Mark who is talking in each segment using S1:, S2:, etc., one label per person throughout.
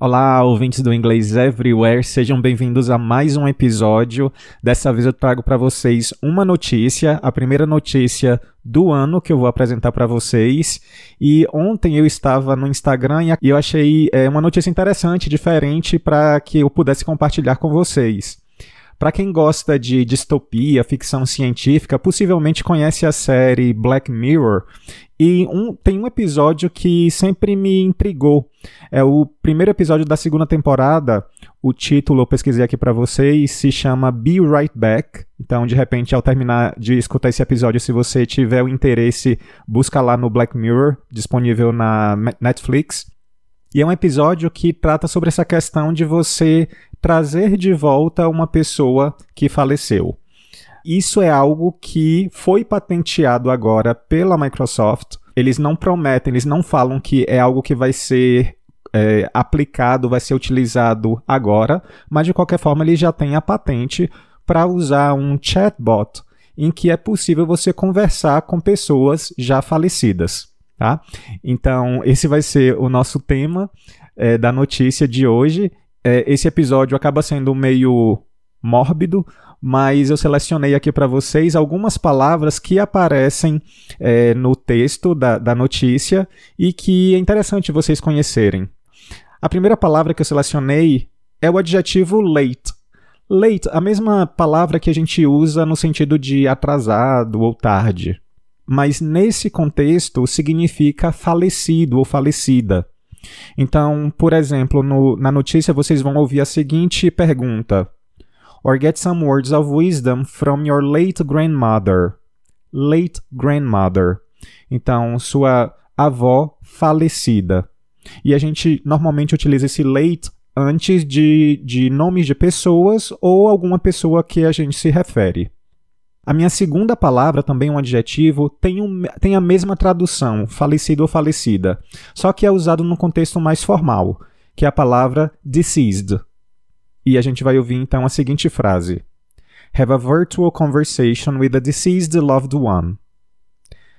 S1: Olá, ouvintes do Inglês Everywhere, sejam bem-vindos a mais um episódio. Dessa vez eu trago para vocês uma notícia, a primeira notícia do ano que eu vou apresentar para vocês. E ontem eu estava no Instagram e eu achei é, uma notícia interessante, diferente, para que eu pudesse compartilhar com vocês. Para quem gosta de distopia, ficção científica, possivelmente conhece a série Black Mirror. E um, tem um episódio que sempre me intrigou. É o primeiro episódio da segunda temporada. O título eu pesquisei aqui para vocês, se chama Be Right Back. Então, de repente, ao terminar de escutar esse episódio, se você tiver o interesse, busca lá no Black Mirror, disponível na Netflix. E é um episódio que trata sobre essa questão de você trazer de volta uma pessoa que faleceu. Isso é algo que foi patenteado agora pela Microsoft. Eles não prometem, eles não falam que é algo que vai ser é, aplicado, vai ser utilizado agora, mas de qualquer forma ele já tem a patente para usar um chatbot em que é possível você conversar com pessoas já falecidas. Tá? Então, esse vai ser o nosso tema é, da notícia de hoje é, esse episódio acaba sendo meio mórbido, mas eu selecionei aqui para vocês algumas palavras que aparecem é, no texto da, da notícia e que é interessante vocês conhecerem. A primeira palavra que eu selecionei é o adjetivo late. Late, a mesma palavra que a gente usa no sentido de atrasado ou tarde. Mas nesse contexto significa falecido ou falecida. Então, por exemplo, no, na notícia vocês vão ouvir a seguinte pergunta: Or get some words of wisdom from your late grandmother. Late grandmother. Então, sua avó falecida. E a gente normalmente utiliza esse late antes de, de nomes de pessoas ou alguma pessoa que a gente se refere. A minha segunda palavra, também um adjetivo, tem, um, tem a mesma tradução, falecido ou falecida, só que é usado num contexto mais formal, que é a palavra deceased. E a gente vai ouvir então a seguinte frase: Have a virtual conversation with a deceased loved one.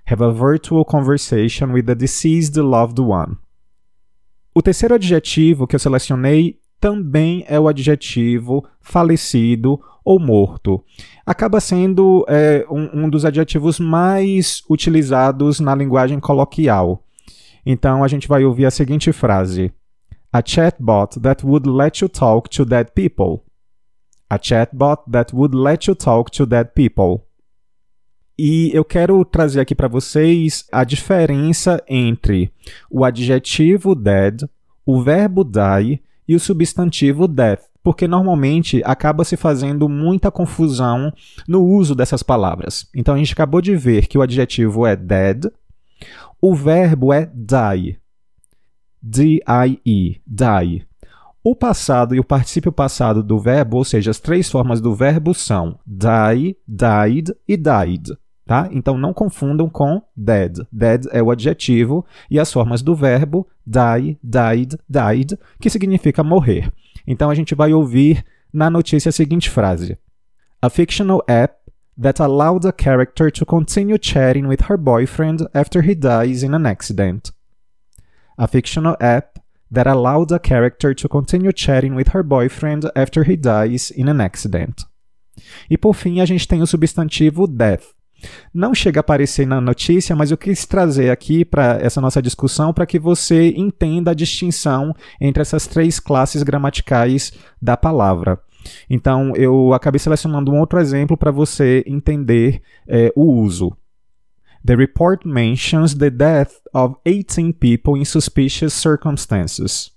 S1: Have a virtual conversation with a deceased loved one. O terceiro adjetivo que eu selecionei também é o adjetivo falecido ou morto. Acaba sendo é, um, um dos adjetivos mais utilizados na linguagem coloquial. Então a gente vai ouvir a seguinte frase: A chatbot that would let you talk to dead people. A chatbot that would let you talk to dead people. E eu quero trazer aqui para vocês a diferença entre o adjetivo dead, o verbo die e o substantivo death porque normalmente acaba se fazendo muita confusão no uso dessas palavras. Então a gente acabou de ver que o adjetivo é dead, o verbo é die. D-I-E, die. O passado e o particípio passado do verbo, ou seja, as três formas do verbo são die, died e died. Tá? Então não confundam com dead. Dead é o adjetivo e as formas do verbo die, died, died, que significa morrer. Então a gente vai ouvir na notícia a seguinte frase: A fictional app that allowed a character to continue chatting with her boyfriend after he dies in an accident. A fictional app that allowed a character to continue chatting with her boyfriend after he dies in an accident. E por fim, a gente tem o substantivo death, não chega a aparecer na notícia, mas eu quis trazer aqui para essa nossa discussão para que você entenda a distinção entre essas três classes gramaticais da palavra. Então, eu acabei selecionando um outro exemplo para você entender é, o uso. The report mentions the death of 18 people in suspicious circumstances.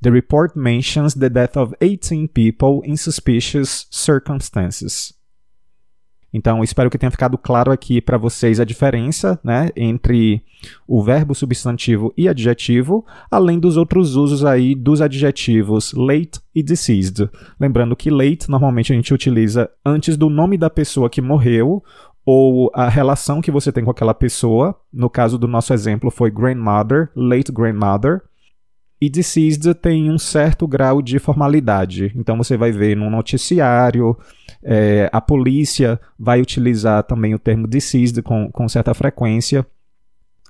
S1: The report mentions the death of 18 people in suspicious circumstances. Então, espero que tenha ficado claro aqui para vocês a diferença né, entre o verbo substantivo e adjetivo, além dos outros usos aí dos adjetivos late e deceased. Lembrando que late normalmente a gente utiliza antes do nome da pessoa que morreu ou a relação que você tem com aquela pessoa. No caso do nosso exemplo foi grandmother, late grandmother. E deceased tem um certo grau de formalidade. Então você vai ver no noticiário, é, a polícia vai utilizar também o termo deceased com, com certa frequência.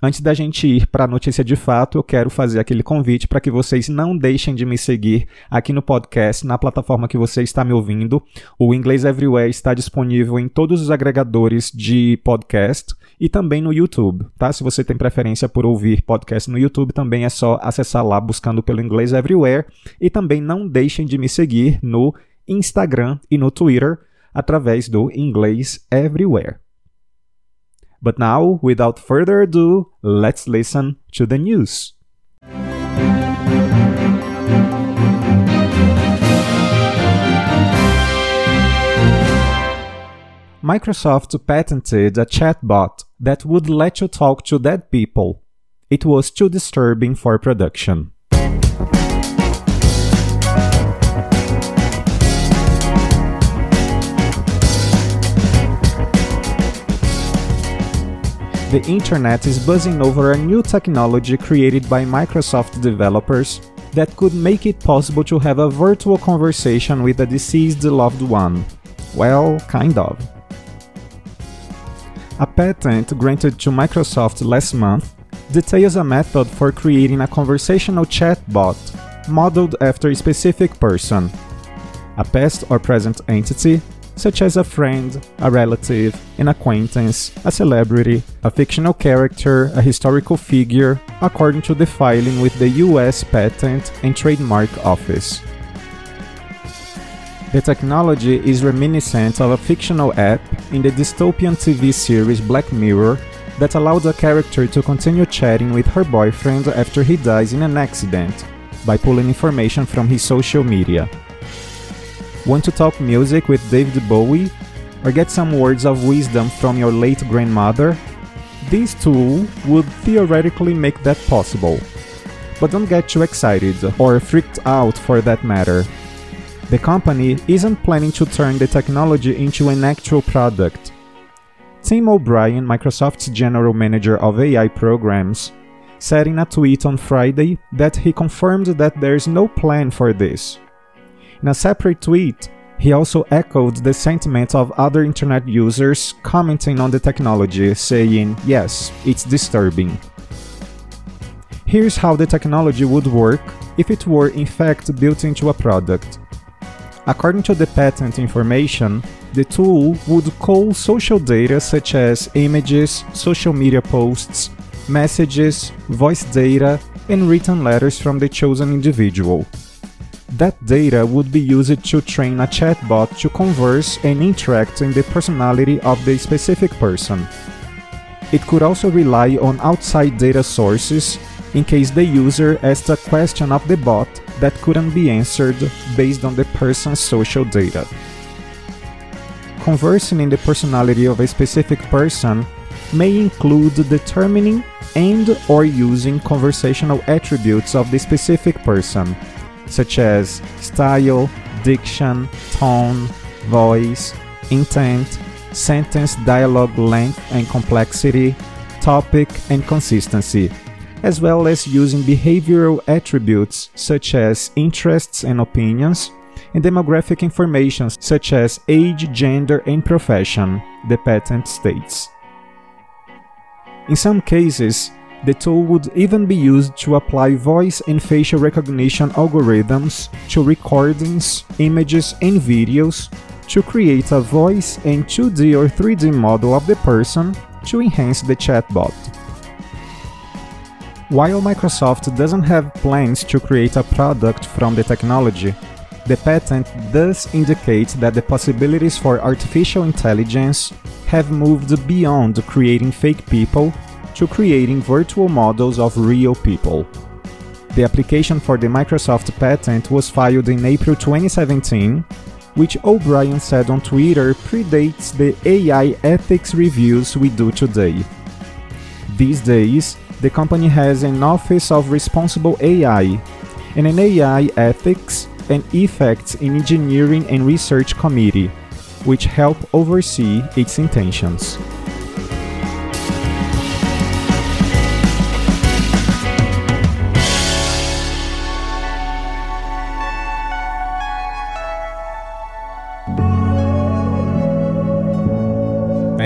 S1: Antes da gente ir para a notícia de fato, eu quero fazer aquele convite para que vocês não deixem de me seguir aqui no podcast, na plataforma que você está me ouvindo. O Inglês Everywhere está disponível em todos os agregadores de podcast e também no YouTube, tá? Se você tem preferência por ouvir podcast no YouTube, também é só acessar lá buscando pelo Inglês Everywhere. E também não deixem de me seguir no Instagram e no Twitter através do Inglês Everywhere. But now, without further ado, let's listen to the news. Microsoft patented a chatbot that would let you talk to dead people. It was too disturbing for production. The internet is buzzing over a new technology created by Microsoft developers that could make it possible to have a virtual conversation with a deceased loved one. Well, kind of. A patent granted to Microsoft last month details a method for creating a conversational chatbot modeled after a specific person, a past or present entity, such as a friend, a relative, an acquaintance, a celebrity, a fictional character, a historical figure, according to the filing with the US Patent and Trademark Office. The technology is reminiscent of a fictional app in the dystopian TV series Black Mirror that allowed a character to continue chatting with her boyfriend after he dies in an accident by pulling information from his social media. Want to talk music with David Bowie? Or get some words of wisdom from your late grandmother? This tool would theoretically make that possible. But don't get too excited, or freaked out for that matter. The company isn't planning to turn the technology into an actual product. Tim O'Brien, Microsoft's general manager of AI programs, said in a tweet on Friday that he confirmed that there's no plan for this. In a separate tweet, he also echoed the sentiment of other internet users commenting on the technology, saying, Yes, it's disturbing. Here's how the technology would work if it were in fact built into a product. According to the patent information, the tool would call social data such as images, social media posts, messages, voice data, and written letters from the chosen individual. That data would be used to train a chatbot to converse and interact in the personality of the specific person. It could also rely on outside data sources in case the user asked a question of the bot that couldn't be answered based on the person's social data. Conversing in the personality of a specific person may include determining and or using conversational attributes of the specific person, such as style, diction, tone, voice, intent, sentence dialogue length and complexity, topic and consistency, as well as using behavioral attributes such as interests and opinions, and demographic information such as age, gender, and profession, the patent states. In some cases, the tool would even be used to apply voice and facial recognition algorithms to recordings, images, and videos to create a voice and 2D or 3D model of the person to enhance the chatbot. While Microsoft doesn't have plans to create a product from the technology, the patent does indicate that the possibilities for artificial intelligence have moved beyond creating fake people to creating virtual models of real people. The application for the Microsoft patent was filed in April 2017, which O'Brien said on Twitter predates the AI ethics reviews we do today. These days, the company has an Office of Responsible AI and an AI Ethics and Effects in Engineering and Research Committee, which help oversee its intentions.